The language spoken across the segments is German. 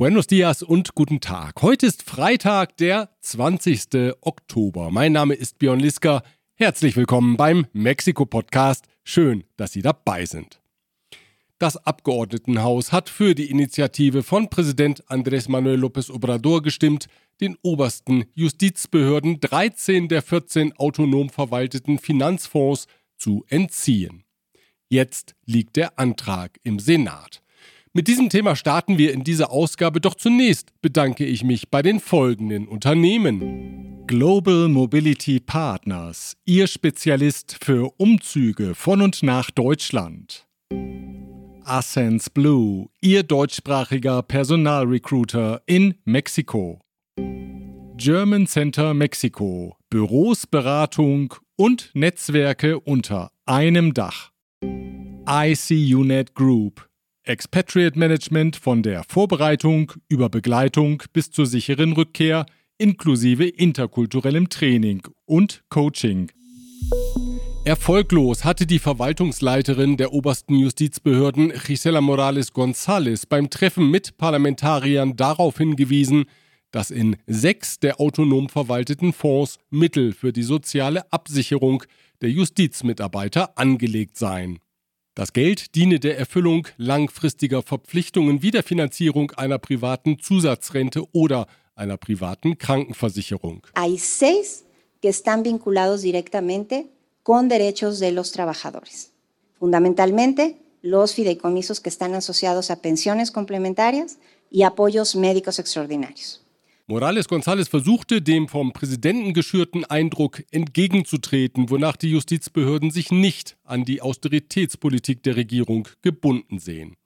Buenos dias und guten Tag. Heute ist Freitag, der 20. Oktober. Mein Name ist Björn Liska. Herzlich willkommen beim Mexiko-Podcast. Schön, dass Sie dabei sind. Das Abgeordnetenhaus hat für die Initiative von Präsident Andrés Manuel López Obrador gestimmt, den obersten Justizbehörden 13 der 14 autonom verwalteten Finanzfonds zu entziehen. Jetzt liegt der Antrag im Senat. Mit diesem Thema starten wir in dieser Ausgabe, doch zunächst bedanke ich mich bei den folgenden Unternehmen. Global Mobility Partners, Ihr Spezialist für Umzüge von und nach Deutschland. Ascens Blue, Ihr deutschsprachiger Personalrecruiter in Mexiko. German Center Mexiko, Büros, Beratung und Netzwerke unter einem Dach. ICUNET Group, Expatriate Management von der Vorbereitung über Begleitung bis zur sicheren Rückkehr inklusive interkulturellem Training und Coaching. Erfolglos hatte die Verwaltungsleiterin der obersten Justizbehörden Gisela Morales González beim Treffen mit Parlamentariern darauf hingewiesen, dass in sechs der autonom verwalteten Fonds Mittel für die soziale Absicherung der Justizmitarbeiter angelegt seien. Das Geld diene der Erfüllung langfristiger Verpflichtungen wie der Finanzierung einer privaten Zusatzrente oder einer privaten Krankenversicherung. Hay seis que están vinculados directamente con derechos de los trabajadores. Fundamentalmente, los fideicomisos que están asociados a pensiones complementarias y apoyos médicos extraordinarios. Morales González versuchte, dem vom Präsidenten geschürten Eindruck entgegenzutreten, wonach die Justizbehörden sich nicht an die Austeritätspolitik der Regierung gebunden sehen.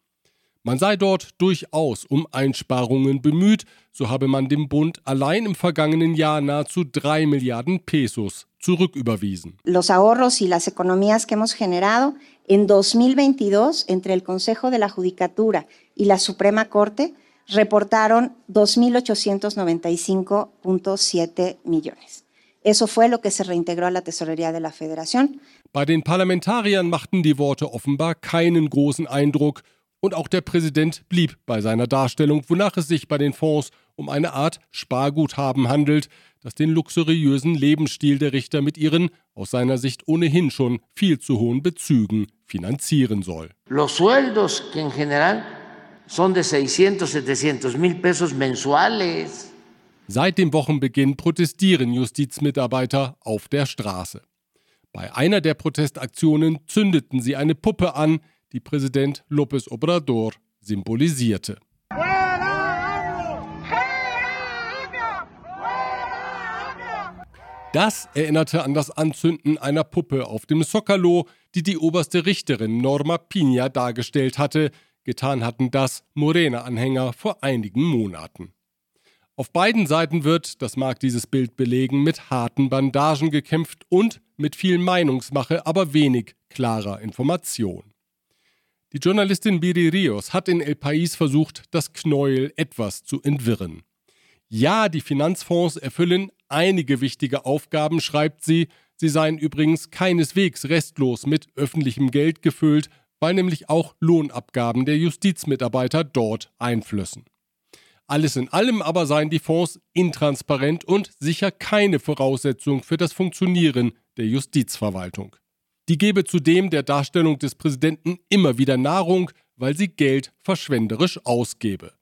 Man sei dort durchaus um Einsparungen bemüht, so habe man dem Bund allein im vergangenen Jahr nahezu drei Milliarden Pesos zurücküberwiesen. Los ahorros y las economías que hemos generado en 2022 entre el Consejo de la Judicatura y la Suprema Corte reportaron 2.895.7 millones. Eso fue lo que se reintegró a la Tesorería de la Federación. Bei den Parlamentariern machten die Worte offenbar keinen großen Eindruck und auch der Präsident blieb bei seiner Darstellung, wonach es sich bei den Fonds um eine Art Sparguthaben handelt, das den luxuriösen Lebensstil der Richter mit ihren aus seiner Sicht ohnehin schon viel zu hohen Bezügen finanzieren soll. Los sueldos que en general son de 600, 700 mil pesos mensuales. Seit dem Wochenbeginn protestieren Justizmitarbeiter auf der Straße. Bei einer der Protestaktionen zündeten sie eine Puppe an, die Präsident López Obrador symbolisierte. Das erinnerte an das Anzünden einer Puppe auf dem Zocalo, die die oberste Richterin Norma Pina dargestellt hatte, Getan hatten das Morena-Anhänger vor einigen Monaten. Auf beiden Seiten wird, das mag dieses Bild belegen, mit harten Bandagen gekämpft und mit viel Meinungsmache, aber wenig klarer Information. Die Journalistin Biri Rios hat in El País versucht, das Knäuel etwas zu entwirren. Ja, die Finanzfonds erfüllen einige wichtige Aufgaben, schreibt sie, sie seien übrigens keineswegs restlos mit öffentlichem Geld gefüllt, weil nämlich auch Lohnabgaben der Justizmitarbeiter dort einflössen. Alles in allem aber seien die Fonds intransparent und sicher keine Voraussetzung für das Funktionieren der Justizverwaltung. Die gebe zudem der Darstellung des Präsidenten immer wieder Nahrung, weil sie Geld verschwenderisch ausgebe.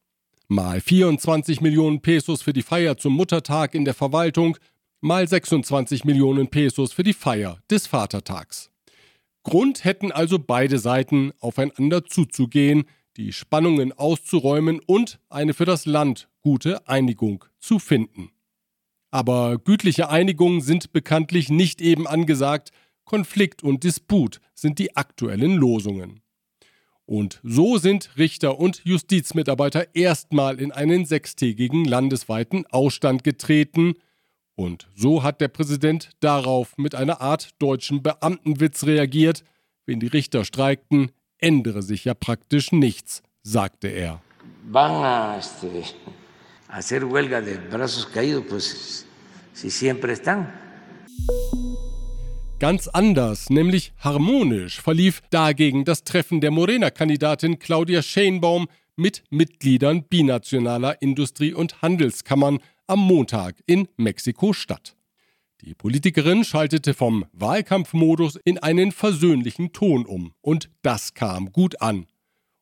Mal 24 Millionen Pesos für die Feier zum Muttertag in der Verwaltung, mal 26 Millionen Pesos für die Feier des Vatertags. Grund hätten also beide Seiten, aufeinander zuzugehen, die Spannungen auszuräumen und eine für das Land gute Einigung zu finden. Aber gütliche Einigungen sind bekanntlich nicht eben angesagt, Konflikt und Disput sind die aktuellen Losungen. Und so sind Richter und Justizmitarbeiter erstmal in einen sechstägigen landesweiten Ausstand getreten, und so hat der Präsident darauf mit einer Art deutschen Beamtenwitz reagiert, wenn die Richter streikten, ändere sich ja praktisch nichts, sagte er. Van a, este, hacer huelga de brazos caídos, pues si siempre están. Ganz anders, nämlich harmonisch, verlief dagegen das Treffen der Morena-Kandidatin Claudia Scheinbaum mit Mitgliedern binationaler Industrie- und Handelskammern am Montag in Mexiko-Stadt. Die Politikerin schaltete vom Wahlkampfmodus in einen versöhnlichen Ton um und das kam gut an.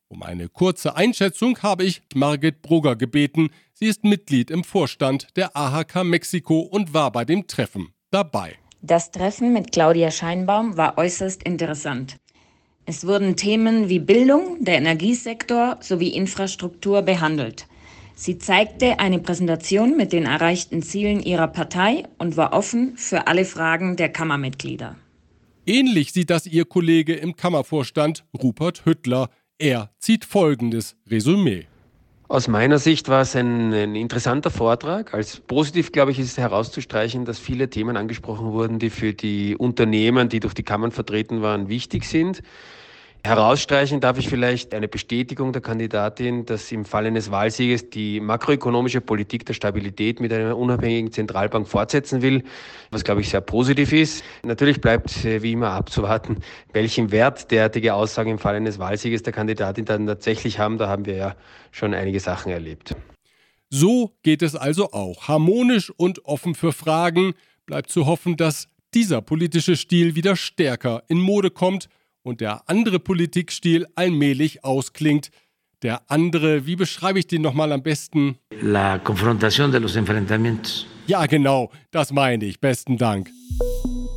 Um eine kurze Einschätzung habe ich Margit Brugger gebeten. Sie ist Mitglied im Vorstand der AHK Mexiko und war bei dem Treffen dabei. Das Treffen mit Claudia Scheinbaum war äußerst interessant. Es wurden Themen wie Bildung, der Energiesektor sowie Infrastruktur behandelt. Sie zeigte eine Präsentation mit den erreichten Zielen ihrer Partei und war offen für alle Fragen der Kammermitglieder. Ähnlich sieht das ihr Kollege im Kammervorstand Rupert Hüttler. Er zieht folgendes Resümee. Aus meiner Sicht war es ein, ein, interessanter Vortrag. Als positiv, glaube ich, ist herauszustreichen, dass viele Themen angesprochen wurden, die für die Unternehmen, die durch die Kammern vertreten waren, wichtig sind. Herausstreichen darf ich vielleicht eine Bestätigung der Kandidatin, dass im Fall eines Wahlsieges die makroökonomische Politik der Stabilität mit einer unabhängigen Zentralbank fortsetzen will, was glaube ich sehr positiv ist. Natürlich bleibt äh, wie immer abzuwarten, welchen Wert derartige Aussagen im Fall eines Wahlsieges der Kandidatin dann tatsächlich haben. Da haben wir ja schon einige Sachen erlebt. So geht es also auch. Harmonisch und offen für Fragen. Bleibt zu hoffen, dass dieser politische Stil wieder stärker in Mode kommt und der andere Politikstil allmählich ausklingt. Der andere, wie beschreibe ich den nochmal am besten? La confrontación de los enfrentamientos. Ja, genau, das meine ich. Besten Dank.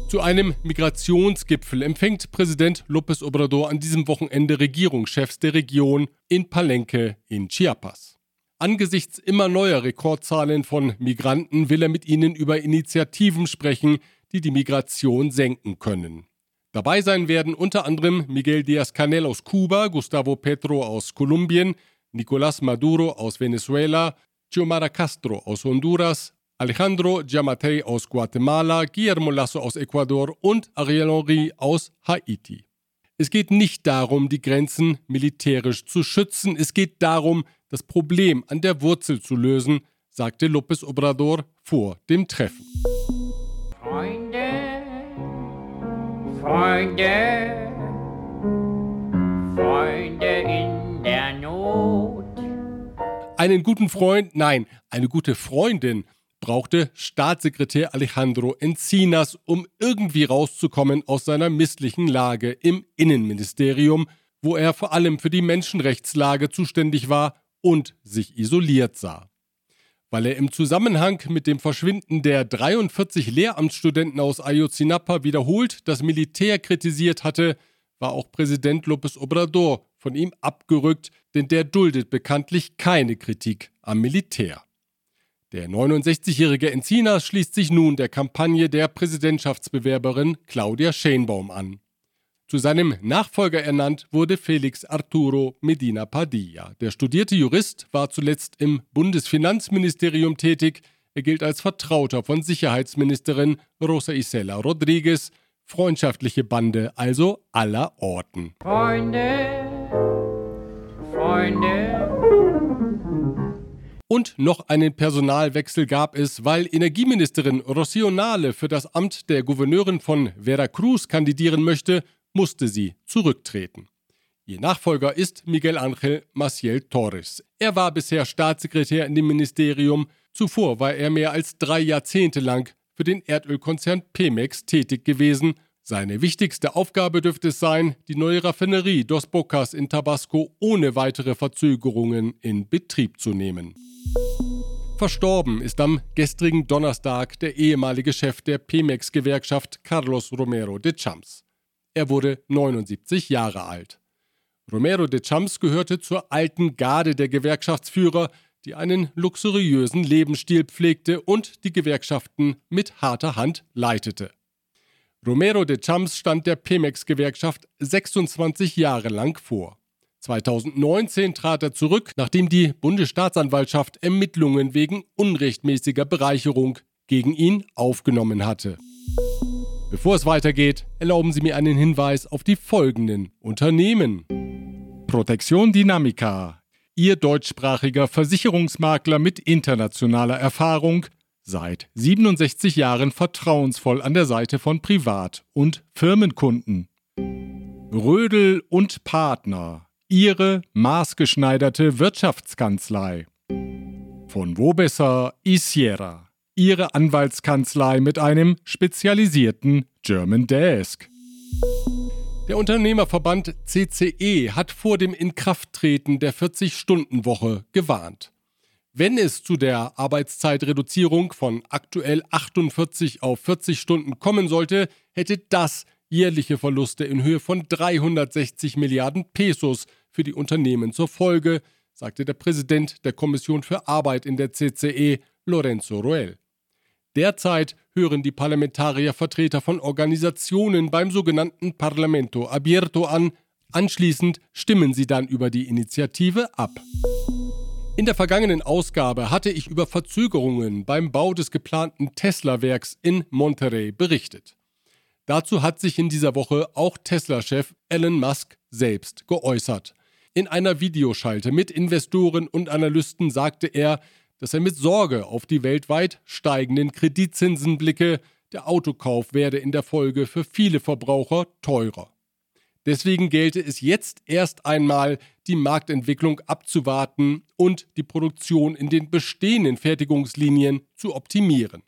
Zu einem Migrationsgipfel empfängt Präsident López Obrador an diesem Wochenende Regierungschefs der Region in Palenque in Chiapas. Angesichts immer neuer Rekordzahlen von Migranten will er mit ihnen über Initiativen sprechen, die die Migration senken können. Dabei sein werden unter anderem Miguel Díaz-Canel aus Kuba, Gustavo Petro aus Kolumbien, Nicolás Maduro aus Venezuela, Xiomara Castro aus Honduras, Alejandro Giammattei aus Guatemala, Guillermo Lasso aus Ecuador und Ariel Henry aus Haiti. Es geht nicht darum, die Grenzen militärisch zu schützen, es geht darum, das Problem an der Wurzel zu lösen, sagte López Obrador vor dem Treffen. Freunde, Freunde in der Not. Einen guten Freund, nein, eine gute Freundin brauchte Staatssekretär Alejandro Encinas, um irgendwie rauszukommen aus seiner misslichen Lage im Innenministerium, wo er vor allem für die Menschenrechtslage zuständig war und sich isoliert sah weil er im Zusammenhang mit dem Verschwinden der 43 Lehramtsstudenten aus Ayotzinapa wiederholt das Militär kritisiert hatte, war auch Präsident López Obrador von ihm abgerückt, denn der duldet bekanntlich keine Kritik am Militär. Der 69-jährige Encinas schließt sich nun der Kampagne der Präsidentschaftsbewerberin Claudia Scheinbaum an. Zu seinem Nachfolger ernannt wurde Felix Arturo Medina Padilla. Der studierte Jurist war zuletzt im Bundesfinanzministerium tätig. Er gilt als Vertrauter von Sicherheitsministerin Rosa Isela Rodriguez. Freundschaftliche Bande also aller Orten. Freunde, Freunde. Und noch einen Personalwechsel gab es, weil Energieministerin Rocío Nale für das Amt der Gouverneurin von Veracruz kandidieren möchte, musste sie zurücktreten. Ihr Nachfolger ist Miguel Ángel Maciel Torres. Er war bisher Staatssekretär in dem Ministerium, zuvor war er mehr als drei Jahrzehnte lang für den Erdölkonzern Pemex tätig gewesen. Seine wichtigste Aufgabe dürfte es sein, die neue Raffinerie Dos Bocas in Tabasco ohne weitere Verzögerungen in Betrieb zu nehmen. Verstorben ist am gestrigen Donnerstag der ehemalige Chef der Pemex-Gewerkschaft Carlos Romero de Champs. Er wurde 79 Jahre alt. Romero de Champs gehörte zur alten Garde der Gewerkschaftsführer, die einen luxuriösen Lebensstil pflegte und die Gewerkschaften mit harter Hand leitete. Romero de Champs stand der Pemex-Gewerkschaft 26 Jahre lang vor. 2019 trat er zurück, nachdem die Bundesstaatsanwaltschaft Ermittlungen wegen unrechtmäßiger Bereicherung gegen ihn aufgenommen hatte. Bevor es weitergeht, erlauben Sie mir einen Hinweis auf die folgenden Unternehmen. Protection Dynamica, Ihr deutschsprachiger Versicherungsmakler mit internationaler Erfahrung, seit 67 Jahren vertrauensvoll an der Seite von Privat- und Firmenkunden. Rödel und Partner, ihre maßgeschneiderte Wirtschaftskanzlei. Von wo besser Isiera, ihre Anwaltskanzlei mit einem spezialisierten German Desk. Der Unternehmerverband CCE hat vor dem Inkrafttreten der 40-Stunden-Woche gewarnt. Wenn es zu der Arbeitszeitreduzierung von aktuell 48 auf 40 Stunden kommen sollte, hätte das jährliche Verluste in Höhe von 360 Milliarden Pesos für die Unternehmen zur Folge, sagte der Präsident der Kommission für Arbeit in der CCE, Lorenzo Roel. Derzeit hören die Parlamentarier Vertreter von Organisationen beim sogenannten Parlamento Abierto an, anschließend stimmen sie dann über die Initiative ab. In der vergangenen Ausgabe hatte ich über Verzögerungen beim Bau des geplanten Tesla-Werks in Monterrey berichtet. Dazu hat sich in dieser Woche auch Tesla-Chef Elon Musk selbst geäußert. In einer Videoschalte mit Investoren und Analysten sagte er, dass er mit Sorge auf die weltweit steigenden Kreditzinsen blicke, der Autokauf werde in der Folge für viele Verbraucher teurer. Deswegen gelte es jetzt erst einmal, die Marktentwicklung abzuwarten und die Produktion in den bestehenden Fertigungslinien zu optimieren.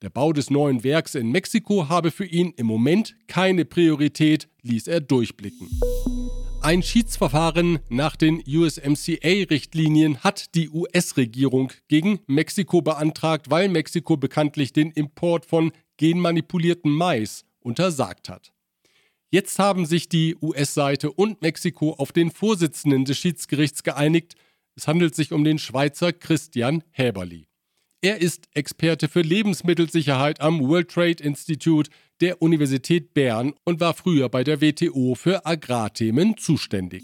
Der Bau des neuen Werks in Mexiko habe für ihn im Moment keine Priorität, ließ er durchblicken. Ein Schiedsverfahren nach den USMCA-Richtlinien hat die US-Regierung gegen Mexiko beantragt, weil Mexiko bekanntlich den Import von genmanipuliertem Mais untersagt hat. Jetzt haben sich die US-Seite und Mexiko auf den Vorsitzenden des Schiedsgerichts geeinigt. Es handelt sich um den Schweizer Christian Häberli. Er ist Experte für Lebensmittelsicherheit am World Trade Institute der Universität Bern und war früher bei der WTO für Agrarthemen zuständig.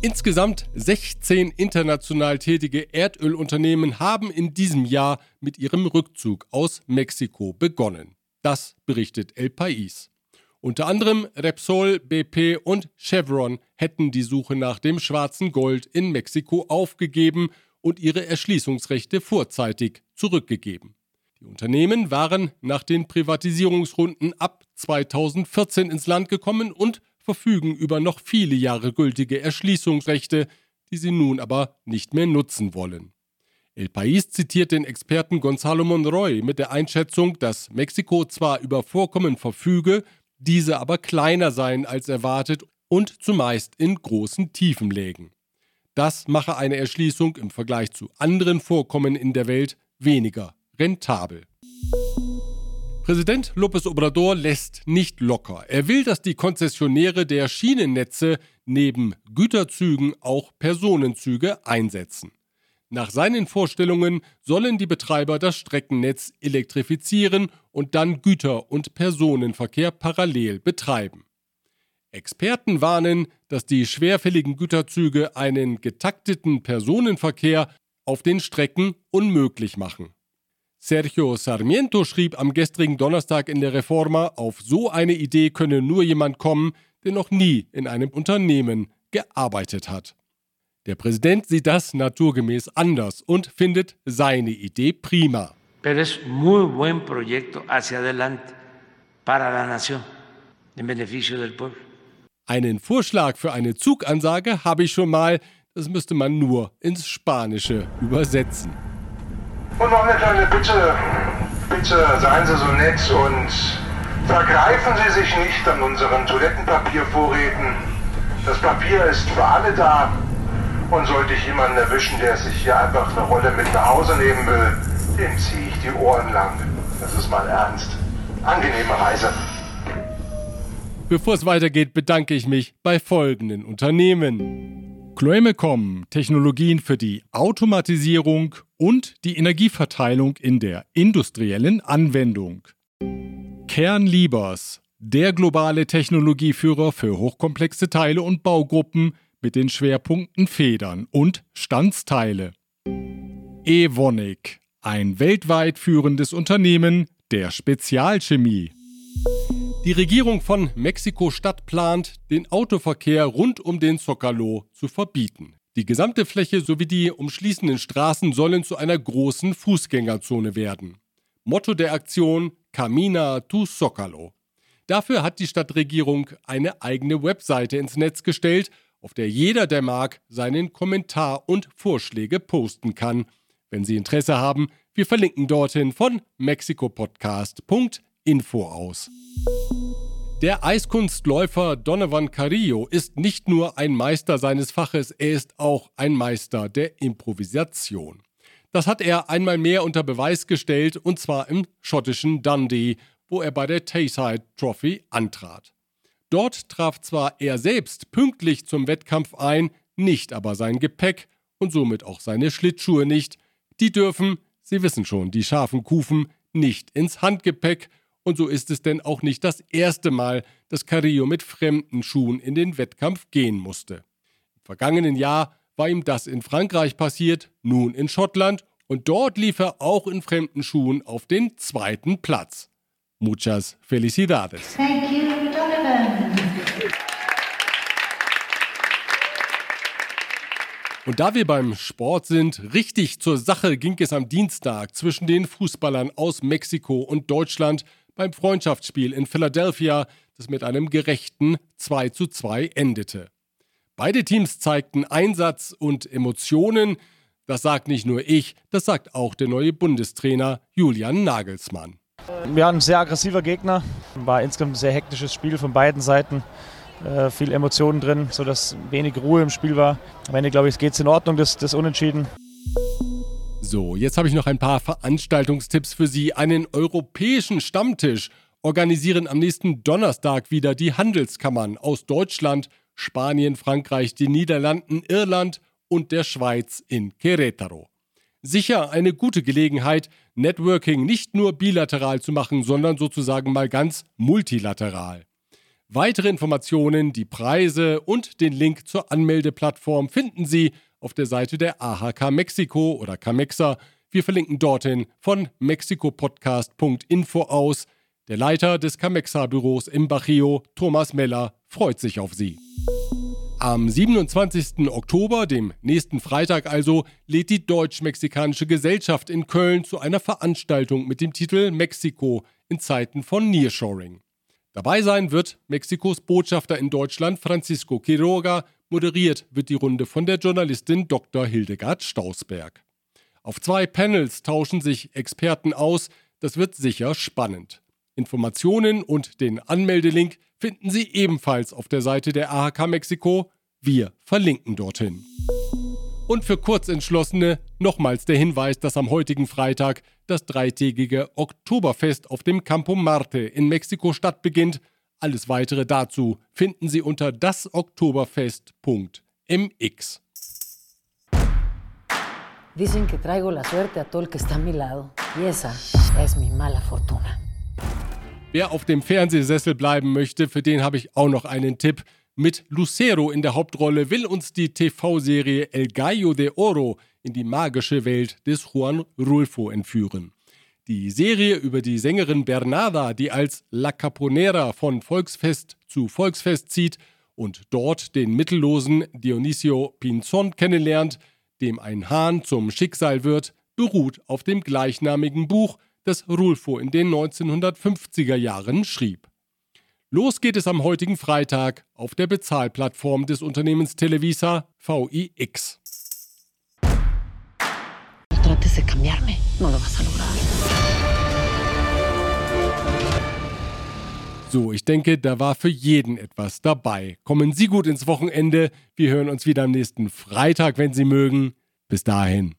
Insgesamt 16 international tätige Erdölunternehmen haben in diesem Jahr mit ihrem Rückzug aus Mexiko begonnen. Das berichtet El País. Unter anderem Repsol, BP und Chevron hätten die Suche nach dem schwarzen Gold in Mexiko aufgegeben und ihre Erschließungsrechte vorzeitig zurückgegeben. Die Unternehmen waren nach den Privatisierungsrunden ab 2014 ins Land gekommen und verfügen über noch viele Jahre gültige Erschließungsrechte, die sie nun aber nicht mehr nutzen wollen. El País zitiert den Experten Gonzalo Monroy mit der Einschätzung, dass Mexiko zwar über Vorkommen verfüge, diese aber kleiner seien als erwartet und zumeist in großen Tiefen lägen. Das mache eine Erschließung im Vergleich zu anderen Vorkommen in der Welt weniger rentabel. Präsident López Obrador lässt nicht locker. Er will, dass die Konzessionäre der Schienennetze neben Güterzügen auch Personenzüge einsetzen. Nach seinen Vorstellungen sollen die Betreiber das Streckennetz elektrifizieren und dann Güter- und Personenverkehr parallel betreiben. Experten warnen, dass die schwerfälligen Güterzüge einen getakteten Personenverkehr auf den Strecken unmöglich machen. Sergio Sarmiento schrieb am gestrigen Donnerstag in der Reforma, auf so eine Idee könne nur jemand kommen, der noch nie in einem Unternehmen gearbeitet hat. Der Präsident sieht das naturgemäß anders und findet seine Idee prima. Pero es muy buen proyecto hacia adelante para la nación, en beneficio del pueblo. Einen Vorschlag für eine Zugansage habe ich schon mal, das müsste man nur ins Spanische übersetzen. Und noch eine kleine Bitte. Bitte seien Sie so nett und vergreifen Sie sich nicht an unseren Toilettenpapiervorräten. Das Papier ist für alle da. Und sollte ich jemanden erwischen, der sich hier einfach eine Rolle mit nach Hause nehmen will, dem ziehe ich die Ohren lang. Das ist mal ernst. Angenehme Reise. Bevor es weitergeht, bedanke ich mich bei folgenden Unternehmen. Chloemecom, Technologien für die Automatisierung und die Energieverteilung in der industriellen Anwendung. Kernliebers, der globale Technologieführer für hochkomplexe Teile und Baugruppen mit den Schwerpunkten Federn und Standsteile. Evonik, ein weltweit führendes Unternehmen der Spezialchemie. Die Regierung von Mexiko-Stadt plant, den Autoverkehr rund um den Zocalo zu verbieten. Die gesamte Fläche sowie die umschließenden Straßen sollen zu einer großen Fußgängerzone werden. Motto der Aktion Camina tu Zocalo. Dafür hat die Stadtregierung eine eigene Webseite ins Netz gestellt auf der jeder, der mag, seinen Kommentar und Vorschläge posten kann. Wenn Sie Interesse haben, wir verlinken dorthin von mexikopodcast.info aus. Der Eiskunstläufer Donovan Carrillo ist nicht nur ein Meister seines Faches, er ist auch ein Meister der Improvisation. Das hat er einmal mehr unter Beweis gestellt, und zwar im schottischen Dundee, wo er bei der Tayside Trophy antrat. Dort traf zwar er selbst pünktlich zum Wettkampf ein, nicht aber sein Gepäck und somit auch seine Schlittschuhe nicht. Die dürfen, Sie wissen schon, die scharfen Kufen, nicht ins Handgepäck. Und so ist es denn auch nicht das erste Mal, dass Carrillo mit fremden Schuhen in den Wettkampf gehen musste. Im vergangenen Jahr war ihm das in Frankreich passiert, nun in Schottland und dort lief er auch in fremden Schuhen auf den zweiten Platz. Muchas felicidades. Thank you, Donovan. Und da wir beim Sport sind, richtig zur Sache ging es am Dienstag zwischen den Fußballern aus Mexiko und Deutschland beim Freundschaftsspiel in Philadelphia, das mit einem gerechten 2 zu 2 endete. Beide Teams zeigten Einsatz und Emotionen. Das sagt nicht nur ich, das sagt auch der neue Bundestrainer Julian Nagelsmann. Wir haben ein sehr aggressiver Gegner, war insgesamt ein sehr hektisches Spiel von beiden Seiten. Äh, viel Emotionen drin, sodass wenig Ruhe im Spiel war. Am Ende, glaube ich, geht es in Ordnung, das, das Unentschieden. So, jetzt habe ich noch ein paar Veranstaltungstipps für Sie. Einen europäischen Stammtisch organisieren am nächsten Donnerstag wieder die Handelskammern aus Deutschland, Spanien, Frankreich, den Niederlanden, Irland und der Schweiz in Querétaro. Sicher eine gute Gelegenheit, Networking nicht nur bilateral zu machen, sondern sozusagen mal ganz multilateral. Weitere Informationen, die Preise und den Link zur Anmeldeplattform finden Sie auf der Seite der AHK Mexiko oder Camexa. Wir verlinken dorthin von mexikopodcast.info aus. Der Leiter des Camexa-Büros im Bajio, Thomas Meller, freut sich auf Sie. Am 27. Oktober, dem nächsten Freitag also, lädt die Deutsch-Mexikanische Gesellschaft in Köln zu einer Veranstaltung mit dem Titel Mexiko in Zeiten von Nearshoring. Dabei sein wird Mexikos Botschafter in Deutschland Francisco Quiroga, moderiert wird die Runde von der Journalistin Dr. Hildegard Stausberg. Auf zwei Panels tauschen sich Experten aus, das wird sicher spannend. Informationen und den Anmeldelink finden Sie ebenfalls auf der Seite der AHK Mexiko. Wir verlinken dorthin. Und für Kurzentschlossene nochmals der Hinweis, dass am heutigen Freitag das dreitägige Oktoberfest auf dem Campo Marte in Mexiko-Stadt beginnt. Alles weitere dazu finden Sie unter dasoktoberfest.mx. Dicen que traigo la suerte a todo el que está a mi lado. Y esa es mi mala fortuna. Wer auf dem Fernsehsessel bleiben möchte, für den habe ich auch noch einen Tipp. Mit Lucero in der Hauptrolle will uns die TV-Serie El Gallo de Oro in die magische Welt des Juan Rulfo entführen. Die Serie über die Sängerin Bernarda, die als La Caponera von Volksfest zu Volksfest zieht und dort den mittellosen Dionisio Pinzon kennenlernt, dem ein Hahn zum Schicksal wird, beruht auf dem gleichnamigen Buch das Rulfo in den 1950er Jahren schrieb. Los geht es am heutigen Freitag auf der Bezahlplattform des Unternehmens Televisa VIX. De cambiarme, no lo vas a lograr. So, ich denke, da war für jeden etwas dabei. Kommen Sie gut ins Wochenende. Wir hören uns wieder am nächsten Freitag, wenn Sie mögen. Bis dahin.